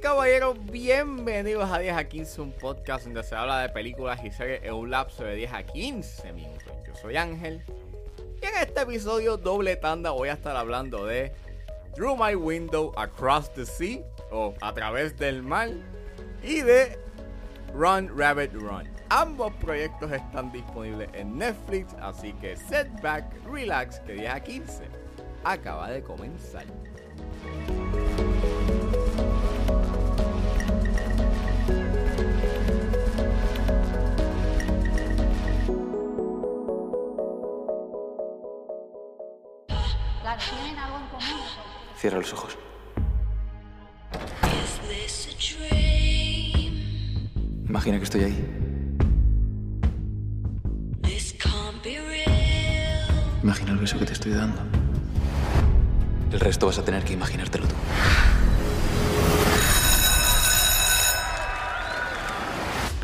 caballeros, bienvenidos a 10 a 15, un podcast donde se habla de películas y series en un lapso de 10 a 15 minutos. Yo soy Ángel y en este episodio doble tanda voy a estar hablando de Through My Window Across the Sea o A través del mar y de Run Rabbit Run. Ambos proyectos están disponibles en Netflix, así que set back, relax, que 10 a 15 acaba de comenzar. Cierra los ojos. Imagina que estoy ahí. Imagina el beso que te estoy dando. El resto vas a tener que imaginártelo tú.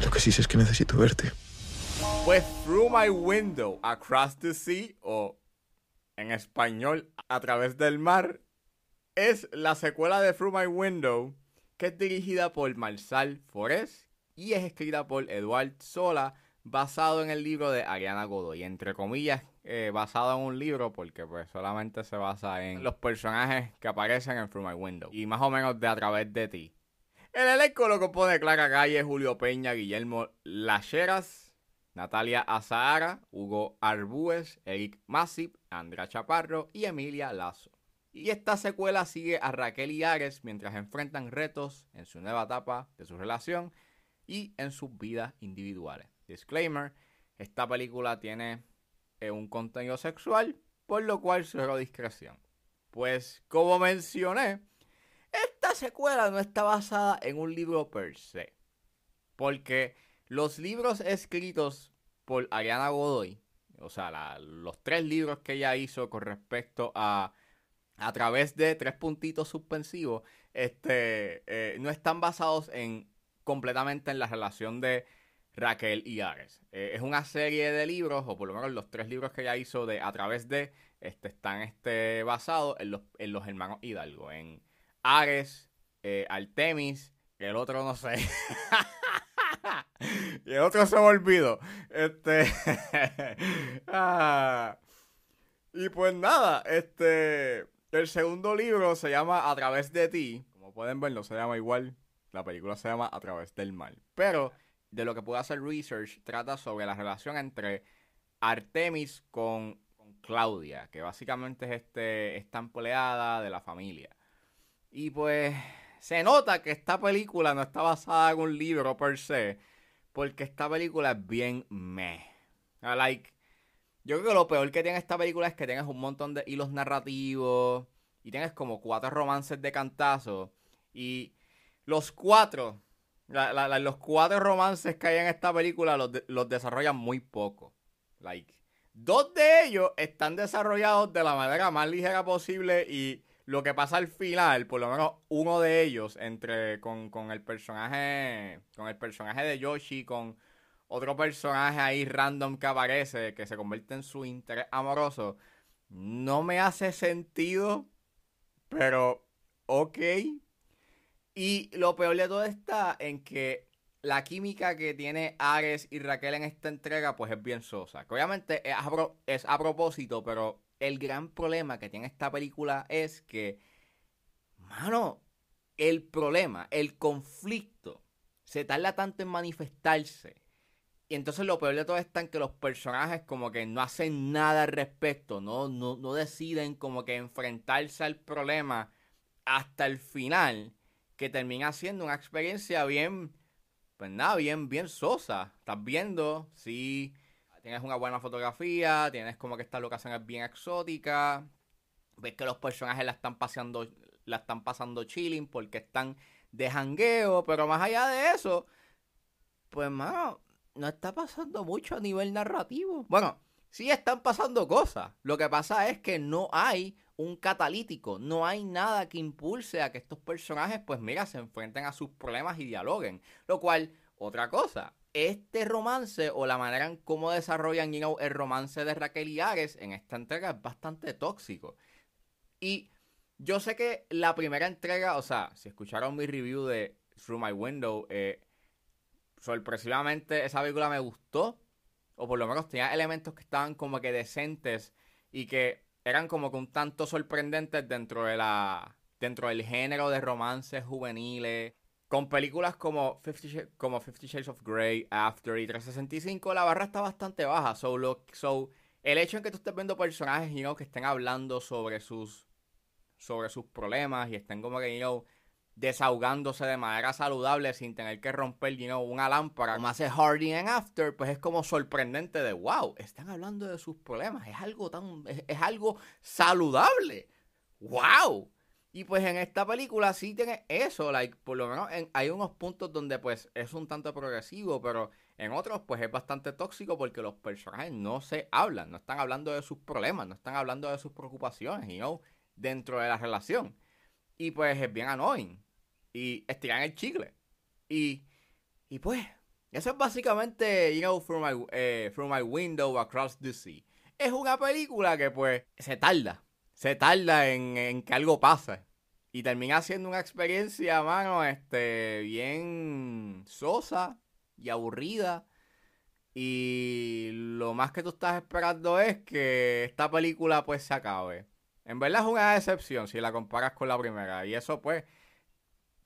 Lo que sí sé es que necesito verte. Pues Through My Window Across the Sea o en español A través del mar es la secuela de Through My Window que es dirigida por Marsal Forest y es escrita por Eduard Sola basado en el libro de Ariana Godoy, entre comillas eh, basado en un libro porque pues solamente se basa en los personajes que aparecen en Through My Window y más o menos de A través de ti. El elenco lo compone Clara Calle, Julio Peña, Guillermo Lacheras, Natalia Azahara, Hugo Arbúez, Eric Masip, Andrea Chaparro y Emilia Lazo. Y esta secuela sigue a Raquel y Ares mientras enfrentan retos en su nueva etapa de su relación y en sus vidas individuales. Disclaimer, esta película tiene eh, un contenido sexual, por lo cual cero discreción. Pues como mencioné, esta secuela no está basada en un libro per se. Porque los libros escritos por Ariana Godoy, o sea, los tres libros que ella hizo con respecto a a través de tres puntitos suspensivos, este, eh, no están basados en completamente en la relación de Raquel y Ares. Eh, es una serie de libros, o por lo menos los tres libros que ella hizo de a través de, este, están este, basados en los, en los hermanos Hidalgo, en Ares, eh, Artemis, el otro no sé. y el otro se me olvidó. Este. ah. Y pues nada, este. El segundo libro se llama A través de ti. Como pueden ver, no se llama igual. La película se llama A través del mal. Pero de lo que pude hacer research, trata sobre la relación entre Artemis con, Claudia, que básicamente es este, esta empleada de la familia. Y pues se nota que esta película no está basada en un libro per se, porque esta película es bien meh. Like, yo creo que lo peor que tiene esta película es que tienes un montón de hilos narrativos y tienes como cuatro romances de cantazo y los cuatro, los cuatro romances que hay en esta película los, los desarrollan muy poco. Like, dos de ellos están desarrollados de la manera más ligera posible y lo que pasa al final, por lo menos uno de ellos, entre con, con el personaje, con el personaje de Yoshi, con otro personaje ahí random que aparece, que se convierte en su interés amoroso, no me hace sentido, pero ok. Y lo peor de todo está en que la química que tiene Ares y Raquel en esta entrega, pues es bien sosa. Que obviamente es a, pro- es a propósito, pero el gran problema que tiene esta película es que, mano, el problema, el conflicto, se tarda tanto en manifestarse. Y entonces lo peor de todo está en que los personajes como que no hacen nada al respecto, no, no, no deciden como que enfrentarse al problema hasta el final, que termina siendo una experiencia bien, pues nada, bien, bien sosa. Estás viendo, sí, tienes una buena fotografía, tienes como que esta locación es bien exótica, ves que los personajes la están pasando, la están pasando chilling porque están de jangueo, pero más allá de eso, pues mano, no está pasando mucho a nivel narrativo. Bueno, sí están pasando cosas. Lo que pasa es que no hay un catalítico, no hay nada que impulse a que estos personajes, pues mira, se enfrenten a sus problemas y dialoguen. Lo cual, otra cosa, este romance o la manera en cómo desarrollan you el romance de Raquel y en esta entrega es bastante tóxico. Y Yo sé que la primera entrega, o sea, si escucharon mi review de Through My Window, eh, sorpresivamente esa película me gustó. O por lo menos tenía elementos que estaban como que decentes y que eran como que un tanto sorprendentes dentro de la. dentro del género de romances juveniles. Con películas como Fifty, Sh- como Fifty Shades of Grey, After y 365, la barra está bastante baja. So, lo- so, el hecho en que tú estés viendo personajes you know, que estén hablando sobre sus sobre sus problemas y estén como que, you know, desahogándose de manera saludable sin tener que romper, you know, una lámpara, como hace Hardy en After, pues es como sorprendente de, wow, están hablando de sus problemas, es algo tan, es, algo saludable, wow. Y pues en esta película sí tiene eso, like, por lo menos en- hay unos puntos donde pues es un tanto progresivo, pero en otros pues es bastante tóxico porque los personajes no se hablan, no están hablando de sus problemas, no están hablando de sus preocupaciones, you know, dentro de la relación. Y pues es bien annoying. Y estiran el chicle. Y, y pues, eso es básicamente, you know, Through My, eh, Through My Window Across the Sea. Es una película que pues se tarda. Se tarda en, en que algo pase. Y termina siendo una experiencia, mano, este, bien sosa y aburrida. Y lo más que tú estás esperando es que esta película pues se acabe. En verdad es una decepción si la comparas con la primera. Y eso pues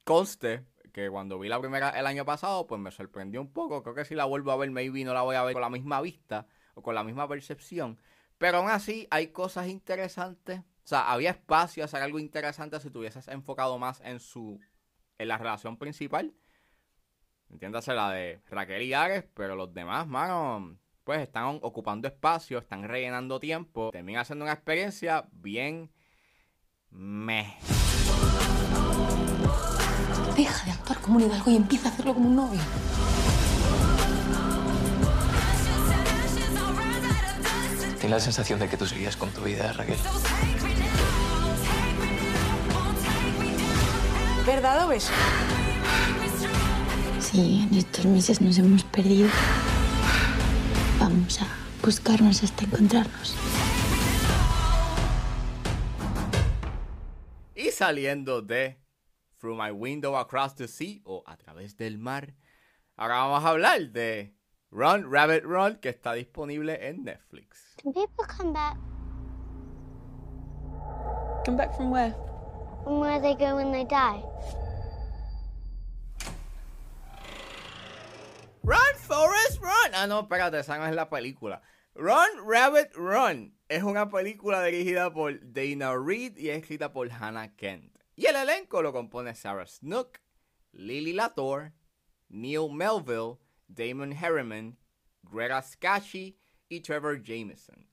conste que cuando vi la primera el año pasado pues me sorprendió un poco. Creo que si la vuelvo a ver maybe no la voy a ver con la misma vista o con la misma percepción. Pero aún así hay cosas interesantes. O sea, había espacio a hacer algo interesante si te hubieses enfocado más en su en la relación principal. Entiéndase la de Raquel y Ares, pero los demás, mano, pues están ocupando espacio, están rellenando tiempo. Termina siendo una experiencia bien meh. Deja de actuar como un hidalgo y empieza a hacerlo como un novio. Tengo la sensación de que tú seguías con tu vida, Raquel. ¿Verdad o beso? Sí, en estos meses nos hemos perdido. Vamos a buscarnos hasta encontrarnos. Y saliendo de Through My Window Across the Sea o A través del mar, ahora vamos a hablar de Run Rabbit Run que está disponible en Netflix. Can people come back? Come back from where? And where they go when they die? Run Forest Run. Ah, no, espérate, esa no es la película. Run Rabbit Run es una película dirigida por Dana Reed y escrita por Hannah Kent. Y el elenco lo compone Sarah Snook, Lily Latour, Neil Melville, Damon Harriman, Greta Scacchi y Trevor Jameson.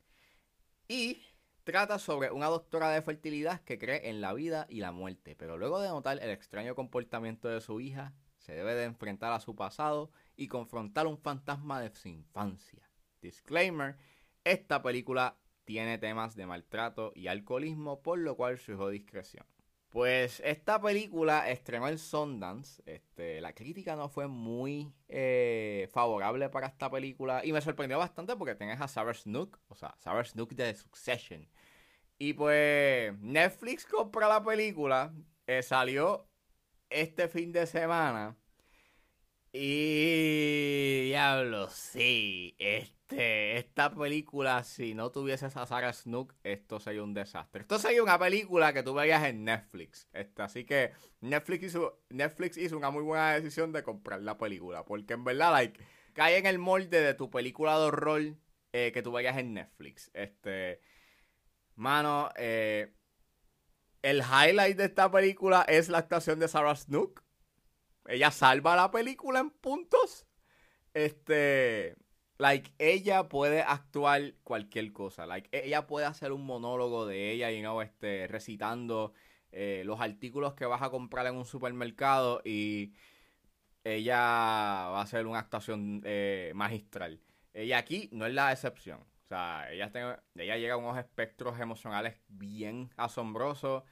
Y trata sobre una doctora de fertilidad que cree en la vida y la muerte, pero luego de notar el extraño comportamiento de su hija, se debe de enfrentar a su pasado y confrontar un fantasma de su infancia. Disclaimer, esta película tiene temas de maltrato y alcoholismo, por lo cual sugiero discreción. Pues esta película estrenó en Sundance. Este, la crítica no fue muy eh, favorable para esta película. Y me sorprendió bastante porque tienes a Sarah Snook. O sea, Sarah Snook de Succession. Y pues Netflix compra la película. eh, salió este fin de semana. Y diablo, sí. Este, esta película, si no tuvieses a Sarah Snook, esto sería un desastre. Esto sería una película que tú verías en Netflix. Este, así que Netflix hizo, Netflix hizo una muy buena decisión de comprar la película. Porque en verdad, like, cae en el molde de tu película de horror eh, que tú verías en Netflix. Este. Mano, eh, el highlight de esta película es la actuación de Sarah Snook. Ella salva la película en puntos. Este. Like, ella puede actuar cualquier cosa. Like, ella puede hacer un monólogo de ella y no, este, recitando eh, los artículos que vas a comprar en un supermercado y ella va a hacer una actuación eh, magistral. Ella aquí no es la excepción. O sea, ella, tiene- ella llega a unos espectros emocionales bien asombrosos.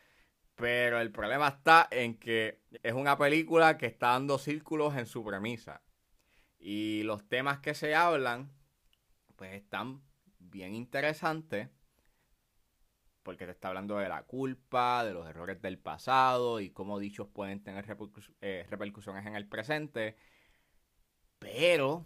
Pero el problema está en que es una película que está dando círculos en su premisa. Y los temas que se hablan, pues están bien interesantes. porque te está hablando de la culpa, de los errores del pasado y cómo dichos pueden tener eh, repercusiones en el presente. Pero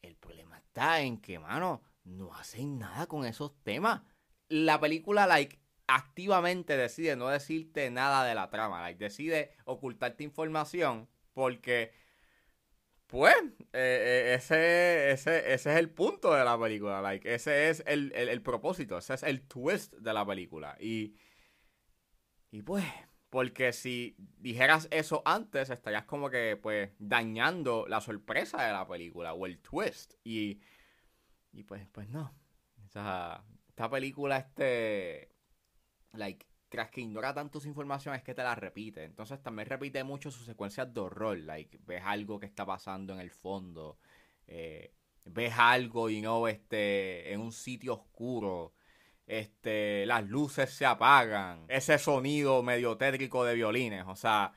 el problema está en que, mano, no hacen nada con esos temas. La película, like, activamente decide no decirte nada de la trama. Like, decide ocultarte información porque, pues, eh, eh, ese, ese, ese es el punto de la película. Like, ese es el, el, el propósito, ese es el twist de la película. Y, y pues, porque si dijeras eso antes, estarías como que, pues, dañando la sorpresa de la película o el twist. Y, y pues, pues no. O sea, esta película, este, like, tras que ignora tanto su información, es que te la repite. Entonces también repite mucho sus secuencias de horror. Like, ves algo que está pasando en el fondo. eh, ves algo y no, este, en un sitio oscuro. Este, las luces se apagan. Ese sonido medio tétrico de violines. O sea,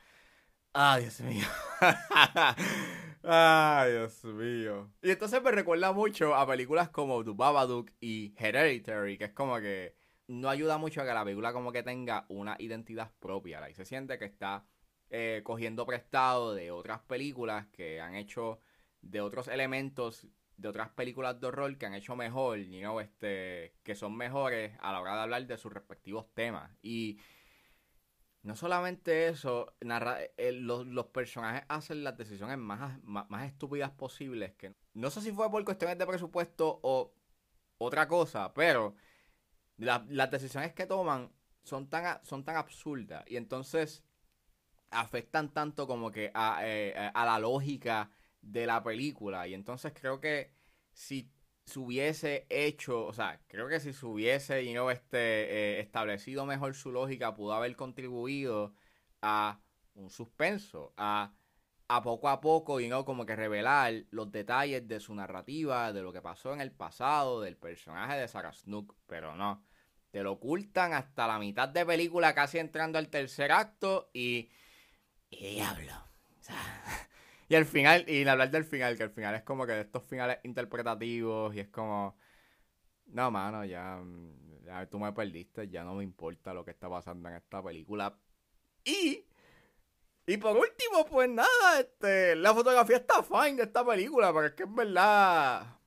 ay, Dios mío. Ay, Dios mío. Y entonces me recuerda mucho a películas como The Babadook y Hereditary, que es como que no ayuda mucho a que la película como que tenga una identidad propia. like, se siente que está eh, cogiendo prestado de otras películas que han hecho, de otros elementos de otras películas de horror que han hecho mejor, you este, que son mejores a la hora de hablar de sus respectivos temas. Y no solamente eso, narra- eh, los, los personajes hacen las decisiones más, más, más estúpidas posibles. Que no sé si fue por cuestiones de presupuesto o otra cosa, pero la- las decisiones que toman son tan, son tan absurdas y entonces afectan tanto como que a, eh, a la lógica de la película. Y entonces creo que si se hubiese hecho, o sea, creo que si se hubiese you este, eh, establecido mejor su lógica, pudo haber contribuido a un suspenso, a, a poco a poco, y no como que revelar los detalles de su narrativa, de lo que pasó en el pasado, del personaje de Sarah Snook, pero no. Te lo ocultan hasta la mitad de película, casi entrando al tercer acto, y. Y diablo. O sea, y al final, y hablar del final, que al final es como que de estos finales interpretativos, y es como. No, mano, ya, ya tú me perdiste, ya no me importa lo que está pasando en esta película. Y. Y por último, pues nada, este, la fotografía está fine de esta película, pero es que en verdad.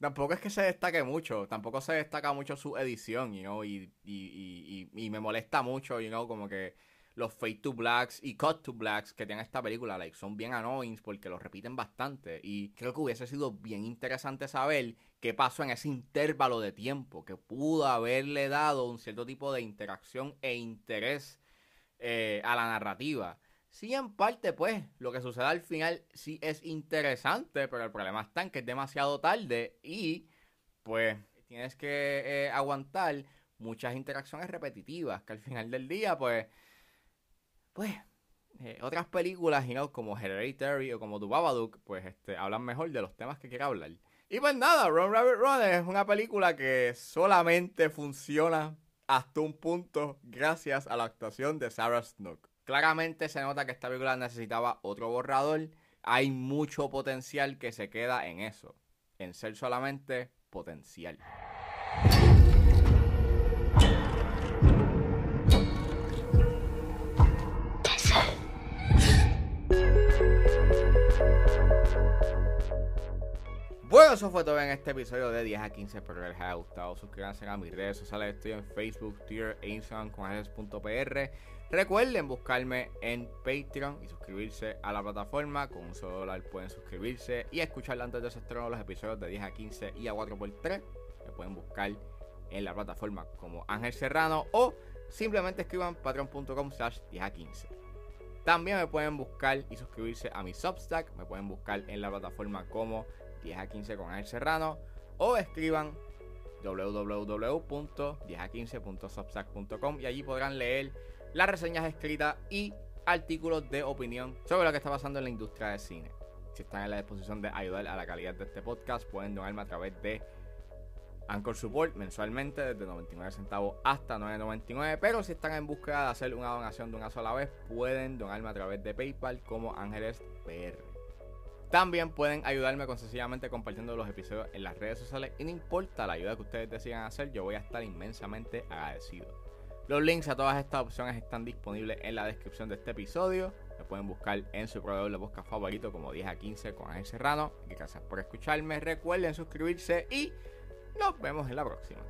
Tampoco es que se destaque mucho, tampoco se destaca mucho su edición, you know, y, y, y, y, me molesta mucho, you know, como que los fade to blacks y cut to blacks que tiene esta película, like, son bien annoying porque los repiten bastante. Y creo que hubiese sido bien interesante saber qué pasó en ese intervalo de tiempo, que pudo haberle dado un cierto tipo de interacción e interés eh, a la narrativa. Sí, en parte, pues, lo que sucede al final sí es interesante, pero el problema está en que es demasiado tarde y, pues, tienes que eh, aguantar muchas interacciones repetitivas que al final del día, pues, pues, eh, otras películas, you know, como Hereditary o como Babadook, pues, este, hablan mejor de los temas que quiero hablar. Y pues nada, Run Rabbit Run es una película que solamente funciona hasta un punto gracias a la actuación de Sarah Snook. Claramente se nota que esta película necesitaba otro borrador. Hay mucho potencial que se queda en eso, en ser solamente potencial. Bueno, eso fue todo en este episodio de 10 a 15. Espero que les haya gustado. Suscríbanse a mis redes sociales. Estoy en Facebook, Twitter e Instagram con ángeles.pr. Recuerden buscarme en Patreon y suscribirse a la plataforma. Con un solo dólar pueden suscribirse y escuchar antes de su estreno los episodios de 10 a 15 y a 4x3. Me pueden buscar en la plataforma como Ángel Serrano o simplemente escriban patreon.com slash 10 a 15. También me pueden buscar y suscribirse a mi Substack. Me pueden buscar en la plataforma como 10 a 15 con Ángel Serrano o escriban www.10a15.substack.com y allí podrán leer las reseñas escritas y artículos de opinión sobre lo que está pasando en la industria del cine. Si están en la disposición de ayudar a la calidad de este podcast, pueden donarme a través de Anchor Support mensualmente desde 99 centavos hasta 9.99. Pero si están en búsqueda de hacer una donación de una sola vez, pueden donarme a través de PayPal como Ángeles PR. También pueden ayudarme con sencillamente compartiendo los episodios en las redes sociales y no importa la ayuda que ustedes decidan hacer, yo voy a estar inmensamente agradecido. Los links a todas estas opciones están disponibles en la descripción de este episodio. Me pueden buscar en su proveedor de podcast favorito como 10 a 15 con Ángel Serrano. Gracias por escucharme. Recuerden suscribirse y nos vemos en la próxima.